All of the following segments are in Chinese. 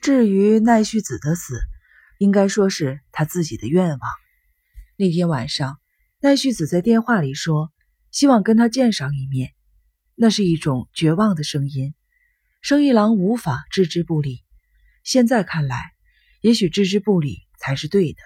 至于奈绪子的死，应该说是他自己的愿望。那天晚上，奈绪子在电话里说，希望跟他见上一面，那是一种绝望的声音。生一郎无法置之不理。现在看来，也许置之不理才是对的。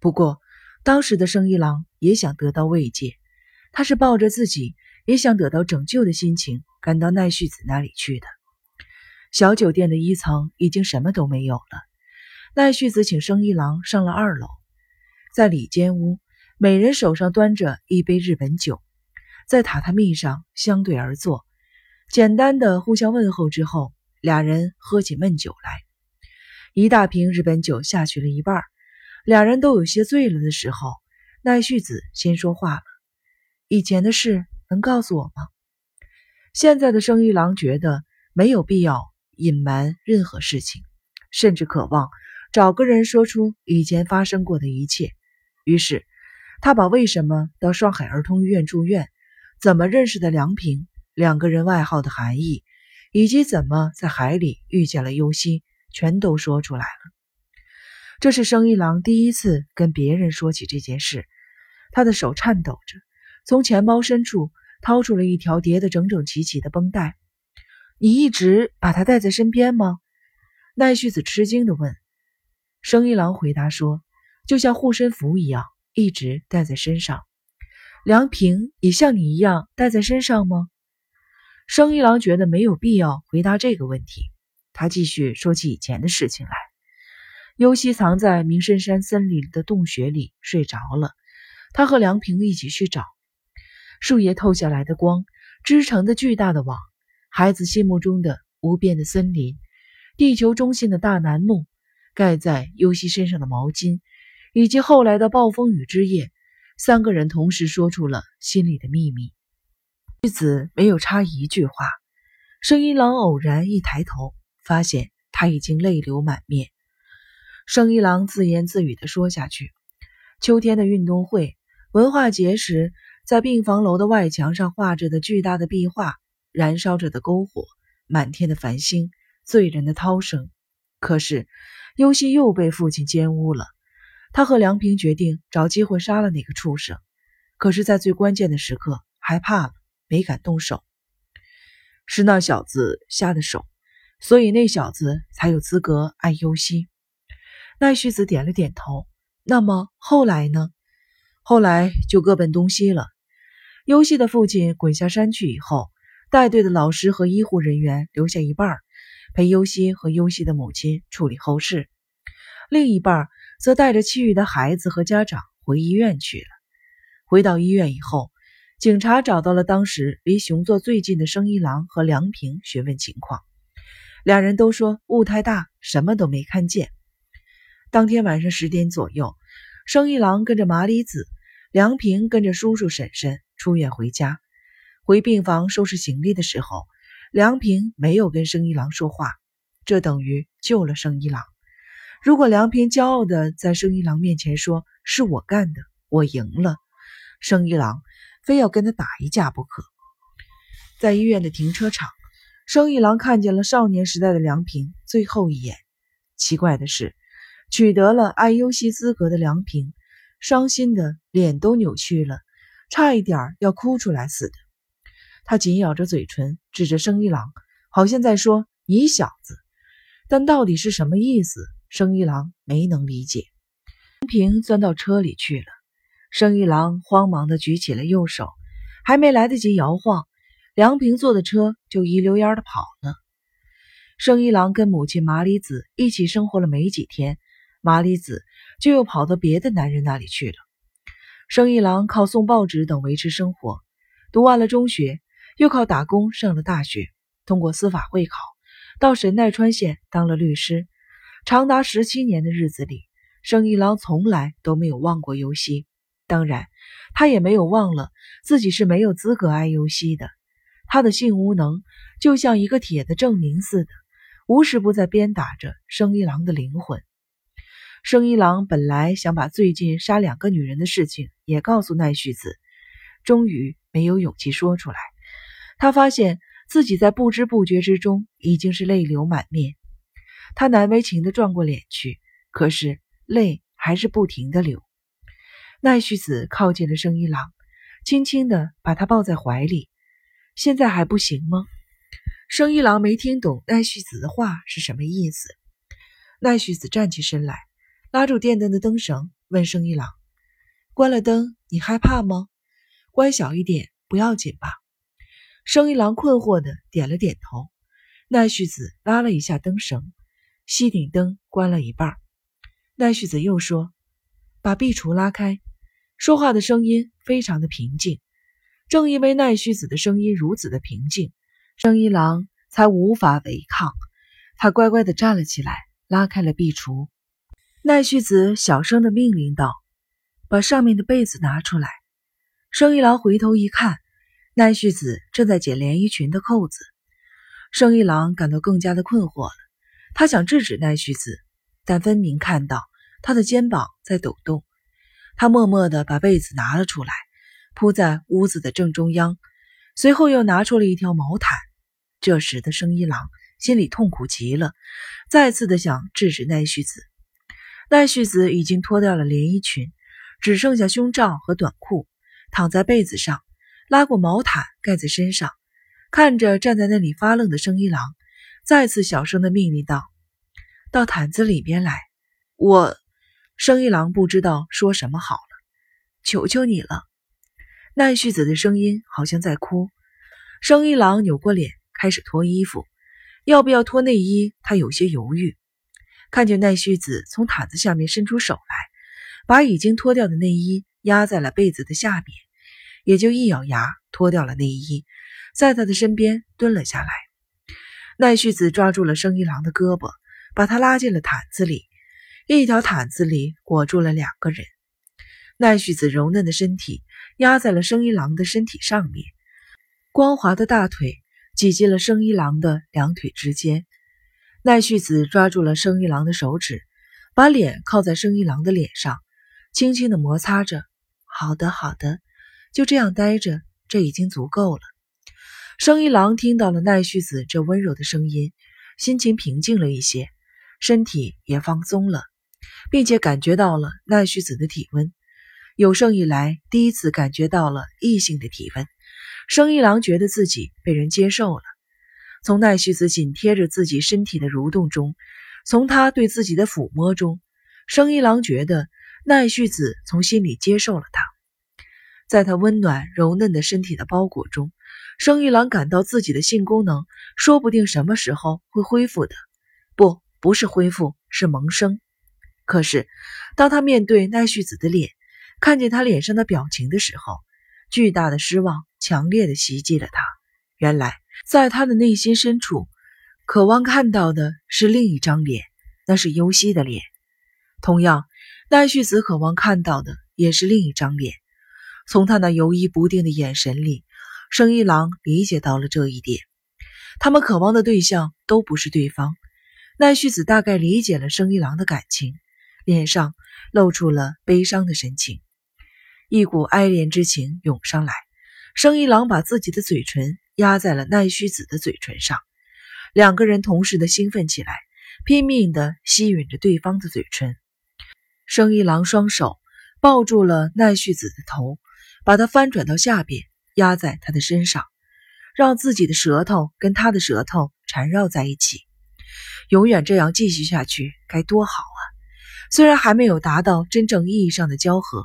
不过，当时的生一郎也想得到慰藉，他是抱着自己也想得到拯救的心情赶到奈绪子那里去的。小酒店的一层已经什么都没有了。奈绪子请生一郎上了二楼，在里间屋，每人手上端着一杯日本酒，在榻榻米上相对而坐，简单的互相问候之后，俩人喝起闷酒来。一大瓶日本酒下去了一半，俩人都有些醉了的时候，奈绪子先说话了：“以前的事能告诉我吗？”现在的生一郎觉得没有必要隐瞒任何事情，甚至渴望找个人说出以前发生过的一切。于是，他把为什么到上海儿童医院住院，怎么认识的梁平，两个人外号的含义，以及怎么在海里遇见了优希。全都说出来了。这是生一郎第一次跟别人说起这件事，他的手颤抖着，从钱包深处掏出了一条叠得整整齐齐的绷带。你一直把它带在身边吗？奈绪子吃惊地问。生一郎回答说：“就像护身符一样，一直带在身上。”梁平也像你一样带在身上吗？生一郎觉得没有必要回答这个问题。他继续说起以前的事情来。尤西藏在明深山森林的洞穴里睡着了，他和梁平一起去找。树叶透下来的光织成的巨大的网，孩子心目中的无边的森林，地球中心的大楠木，盖在尤西身上的毛巾，以及后来的暴风雨之夜，三个人同时说出了心里的秘密。玉子没有插一句话。声音郎偶然一抬头。发现他已经泪流满面，生一郎自言自语地说下去：“秋天的运动会、文化节时，在病房楼的外墙上画着的巨大的壁画，燃烧着的篝火，满天的繁星，醉人的涛声。可是，尤西又被父亲奸污了。他和梁平决定找机会杀了那个畜生，可是，在最关键的时刻，害怕了，没敢动手。是那小子下的手。”所以那小子才有资格爱优希。奈绪子点了点头。那么后来呢？后来就各奔东西了。优希的父亲滚下山去以后，带队的老师和医护人员留下一半，陪优希和优希的母亲处理后事；另一半则带着其余的孩子和家长回医院去了。回到医院以后，警察找到了当时离熊座最近的生一郎和梁平，询问情况。两人都说雾太大，什么都没看见。当天晚上十点左右，生一郎跟着麻里子，梁平跟着叔叔婶婶出院回家。回病房收拾行李的时候，梁平没有跟生一郎说话，这等于救了生一郎。如果梁平骄傲的在生一郎面前说是我干的，我赢了，生一郎非要跟他打一架不可。在医院的停车场。生一郎看见了少年时代的梁平最后一眼。奇怪的是，取得了爱优希资格的梁平，伤心的脸都扭曲了，差一点要哭出来似的。他紧咬着嘴唇，指着生一郎，好像在说“你小子”，但到底是什么意思？生一郎没能理解。梁平钻到车里去了。生一郎慌忙地举起了右手，还没来得及摇晃。梁平坐的车就一溜烟的跑了。生一郎跟母亲麻里子一起生活了没几天，麻里子就又跑到别的男人那里去了。生一郎靠送报纸等维持生活，读完了中学，又靠打工上了大学，通过司法会考，到神奈川县当了律师。长达十七年的日子里，生一郎从来都没有忘过游戏，当然，他也没有忘了自己是没有资格爱游戏的。他的性无能就像一个铁的证明似的，无时不在鞭打着生一郎的灵魂。生一郎本来想把最近杀两个女人的事情也告诉奈绪子，终于没有勇气说出来。他发现自己在不知不觉之中已经是泪流满面。他难为情地转过脸去，可是泪还是不停地流。奈绪子靠近了生一郎，轻轻地把他抱在怀里。现在还不行吗？生一郎没听懂奈绪子的话是什么意思。奈绪子站起身来，拉住电灯的灯绳，问生一郎：“关了灯，你害怕吗？关小一点，不要紧吧？”生一郎困惑的点了点头。奈绪子拉了一下灯绳，吸顶灯关了一半。奈绪子又说：“把壁橱拉开。”说话的声音非常的平静。正因为奈绪子的声音如此的平静，生一郎才无法违抗。他乖乖的站了起来，拉开了壁橱。奈绪子小声的命令道：“把上面的被子拿出来。”生一郎回头一看，奈绪子正在解连衣裙的扣子。生一郎感到更加的困惑了。他想制止奈绪子，但分明看到她的肩膀在抖动。他默默的把被子拿了出来。铺在屋子的正中央，随后又拿出了一条毛毯。这时的生一郎心里痛苦极了，再次的想制止奈绪子。奈绪子已经脱掉了连衣裙，只剩下胸罩和短裤，躺在被子上，拉过毛毯盖在身上，看着站在那里发愣的生一郎，再次小声的命令道：“到毯子里边来。”我，生一郎不知道说什么好了，求求你了。奈绪子的声音好像在哭。生一郎扭过脸，开始脱衣服。要不要脱内衣？他有些犹豫。看见奈绪子从毯子下面伸出手来，把已经脱掉的内衣压在了被子的下面，也就一咬牙脱掉了内衣，在他的身边蹲了下来。奈绪子抓住了生一郎的胳膊，把他拉进了毯子里。一条毯子里裹住了两个人。奈绪子柔嫩的身体压在了生一郎的身体上面，光滑的大腿挤进了生一郎的两腿之间。奈绪子抓住了生一郎的手指，把脸靠在生一郎的脸上，轻轻的摩擦着。好的，好的，就这样待着，这已经足够了。生一郎听到了奈绪子这温柔的声音，心情平静了一些，身体也放松了，并且感觉到了奈绪子的体温。有生以来第一次感觉到了异性的体温，生一郎觉得自己被人接受了。从奈绪子紧贴着自己身体的蠕动中，从他对自己的抚摸中，生一郎觉得奈绪子从心里接受了他。在他温暖柔嫩的身体的包裹中，生一郎感到自己的性功能说不定什么时候会恢复的，不，不是恢复，是萌生。可是，当他面对奈绪子的脸，看见他脸上的表情的时候，巨大的失望强烈的袭击了他。原来，在他的内心深处，渴望看到的是另一张脸，那是优希的脸。同样，奈绪子渴望看到的也是另一张脸。从他那犹疑不定的眼神里，生一郎理解到了这一点。他们渴望的对象都不是对方。奈绪子大概理解了生一郎的感情，脸上露出了悲伤的神情。一股哀怜之情涌上来，生一郎把自己的嘴唇压在了奈绪子的嘴唇上，两个人同时的兴奋起来，拼命的吸吮着对方的嘴唇。生一郎双手抱住了奈绪子的头，把它翻转到下边，压在他的身上，让自己的舌头跟他的舌头缠绕在一起。永远这样继续下去该多好啊！虽然还没有达到真正意义上的交合。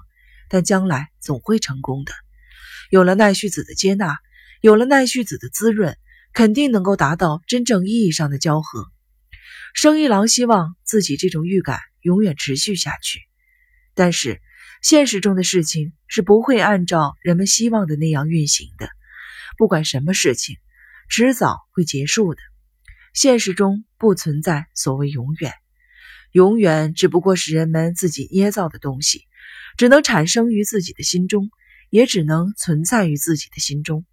但将来总会成功的。有了奈绪子的接纳，有了奈绪子的滋润，肯定能够达到真正意义上的交合。生一郎希望自己这种预感永远持续下去，但是现实中的事情是不会按照人们希望的那样运行的。不管什么事情，迟早会结束的。现实中不存在所谓永远，永远只不过是人们自己捏造的东西。只能产生于自己的心中，也只能存在于自己的心中。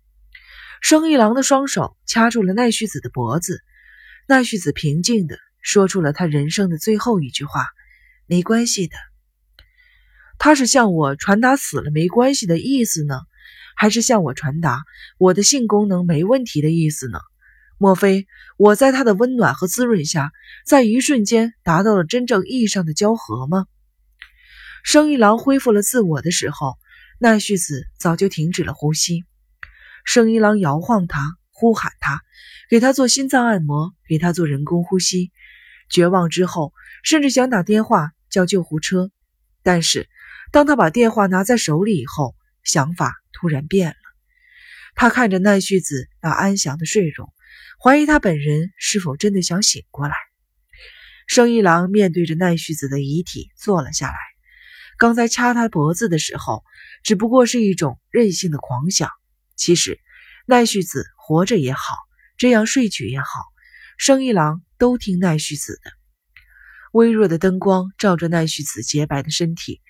生一郎的双手掐住了奈绪子的脖子，奈绪子平静地说出了他人生的最后一句话：“没关系的。”他是向我传达死了没关系的意思呢，还是向我传达我的性功能没问题的意思呢？莫非我在他的温暖和滋润下，在一瞬间达到了真正意义上的交合吗？生一郎恢复了自我的时候，奈绪子早就停止了呼吸。生一郎摇晃他，呼喊他，给他做心脏按摩，给他做人工呼吸。绝望之后，甚至想打电话叫救护车。但是，当他把电话拿在手里以后，想法突然变了。他看着奈绪子那安详的睡容。怀疑他本人是否真的想醒过来。生一郎面对着奈绪子的遗体坐了下来。刚才掐他脖子的时候，只不过是一种任性的狂想。其实，奈绪子活着也好，这样睡去也好，生一郎都听奈绪子的。微弱的灯光照着奈绪子洁白的身体，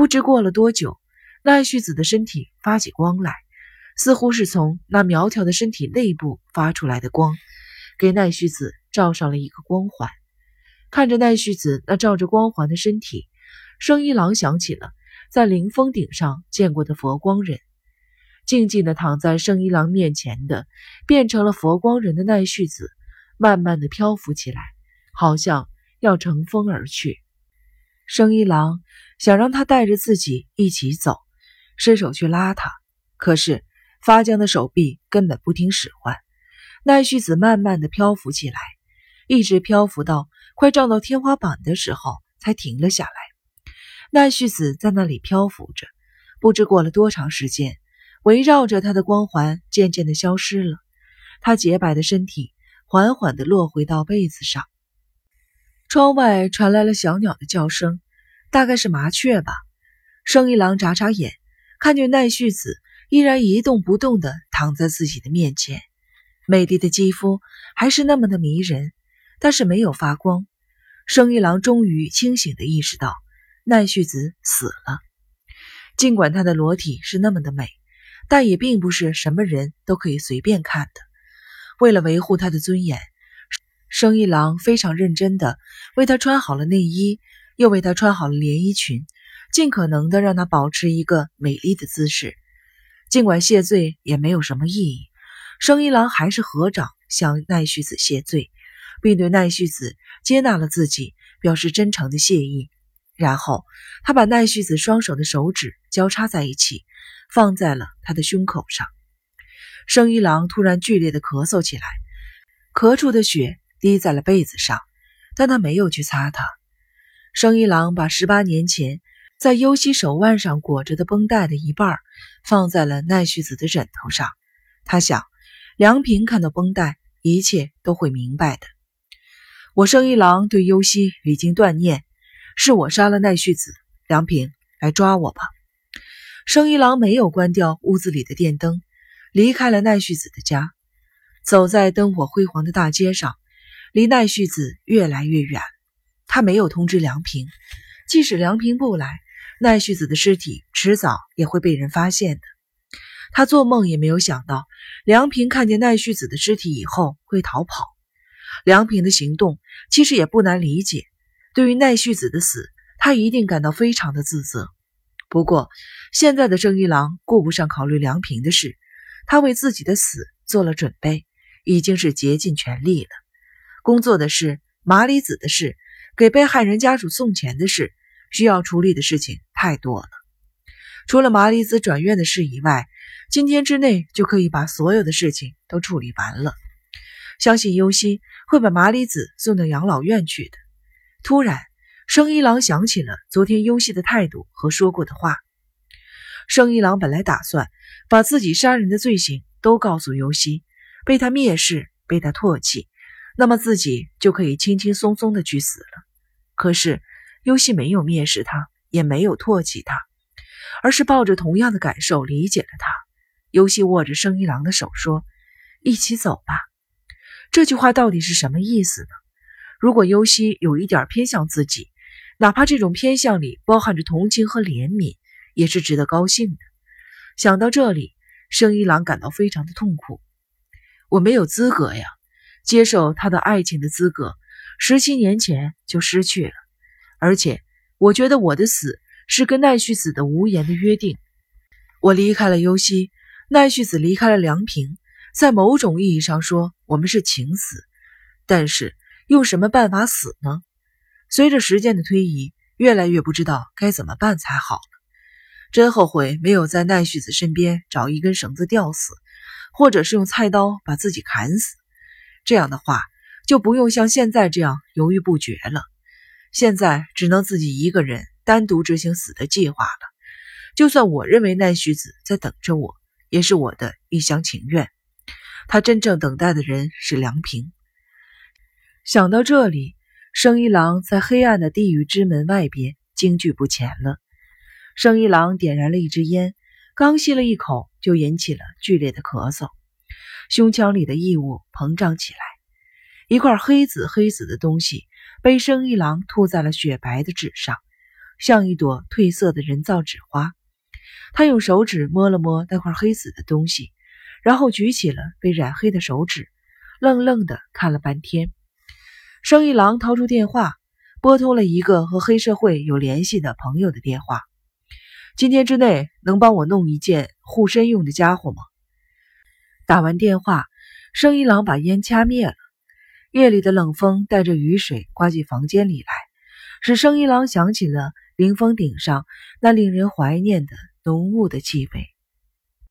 不知过了多久，奈绪子的身体发起光来。似乎是从那苗条的身体内部发出来的光，给奈绪子照上了一个光环。看着奈绪子那照着光环的身体，生一郎想起了在灵峰顶上见过的佛光人。静静的躺在生一郎面前的，变成了佛光人的奈绪子，慢慢的漂浮起来，好像要乘风而去。生一郎想让他带着自己一起走，伸手去拉他，可是。发僵的手臂根本不听使唤，奈绪子慢慢的漂浮起来，一直漂浮到快撞到天花板的时候才停了下来。奈绪子在那里漂浮着，不知过了多长时间，围绕着她的光环渐渐的消失了，她洁白的身体缓缓的落回到被子上。窗外传来了小鸟的叫声，大概是麻雀吧。生一郎眨眨眼，看见奈绪子。依然一动不动地躺在自己的面前，美丽的肌肤还是那么的迷人，但是没有发光。生一郎终于清醒地意识到，奈绪子死了。尽管她的裸体是那么的美，但也并不是什么人都可以随便看的。为了维护她的尊严，生一郎非常认真地为她穿好了内衣，又为她穿好了连衣裙，尽可能地让她保持一个美丽的姿势。尽管谢罪也没有什么意义，生一郎还是合掌向奈绪子谢罪，并对奈绪子接纳了自己表示真诚的谢意。然后他把奈绪子双手的手指交叉在一起，放在了他的胸口上。生一郎突然剧烈的咳嗽起来，咳出的血滴在了被子上，但他没有去擦它。生一郎把十八年前。在优希手腕上裹着的绷带的一半放在了奈绪子的枕头上。他想，梁平看到绷带，一切都会明白的。我生一郎对优希已经断念，是我杀了奈绪子。梁平，来抓我吧！生一郎没有关掉屋子里的电灯，离开了奈绪子的家，走在灯火辉煌的大街上，离奈绪子越来越远。他没有通知梁平，即使梁平不来。奈绪子的尸体迟早也会被人发现的。他做梦也没有想到，梁平看见奈绪子的尸体以后会逃跑。梁平的行动其实也不难理解。对于奈绪子的死，他一定感到非常的自责。不过，现在的正一郎顾不上考虑梁平的事，他为自己的死做了准备，已经是竭尽全力了。工作的事、麻里子的事、给被害人家属送钱的事。需要处理的事情太多了，除了麻里子转院的事以外，今天之内就可以把所有的事情都处理完了。相信优希会把麻里子送到养老院去的。突然，生一郎想起了昨天优希的态度和说过的话。生一郎本来打算把自己杀人的罪行都告诉优希，被他蔑视，被他唾弃，那么自己就可以轻轻松松的去死了。可是。优希没有蔑视他，也没有唾弃他，而是抱着同样的感受理解了他。优希握着生一郎的手说：“一起走吧。”这句话到底是什么意思呢？如果优希有一点偏向自己，哪怕这种偏向里包含着同情和怜悯，也是值得高兴的。想到这里，生一郎感到非常的痛苦。我没有资格呀，接受他的爱情的资格，十七年前就失去了。而且，我觉得我的死是跟奈绪子的无言的约定。我离开了优希，奈绪子离开了梁平，在某种意义上说，我们是情死，但是用什么办法死呢？随着时间的推移，越来越不知道该怎么办才好。真后悔没有在奈绪子身边找一根绳子吊死，或者是用菜刀把自己砍死。这样的话，就不用像现在这样犹豫不决了。现在只能自己一个人单独执行死的计划了。就算我认为奈绪子在等着我，也是我的一厢情愿。他真正等待的人是梁平。想到这里，生一郎在黑暗的地狱之门外边惊惧不前了。生一郎点燃了一支烟，刚吸了一口，就引起了剧烈的咳嗽，胸腔里的异物膨胀起来，一块黑紫黑紫的东西被生一郎吐在了雪白的纸上，像一朵褪色的人造纸花。他用手指摸了摸那块黑紫的东西，然后举起了被染黑的手指，愣愣地看了半天。生一郎掏出电话，拨通了一个和黑社会有联系的朋友的电话。今天之内能帮我弄一件护身用的家伙吗？打完电话，生一郎把烟掐灭了。夜里的冷风带着雨水刮进房间里来，使生一郎想起了灵峰顶上那令人怀念的浓雾的气味。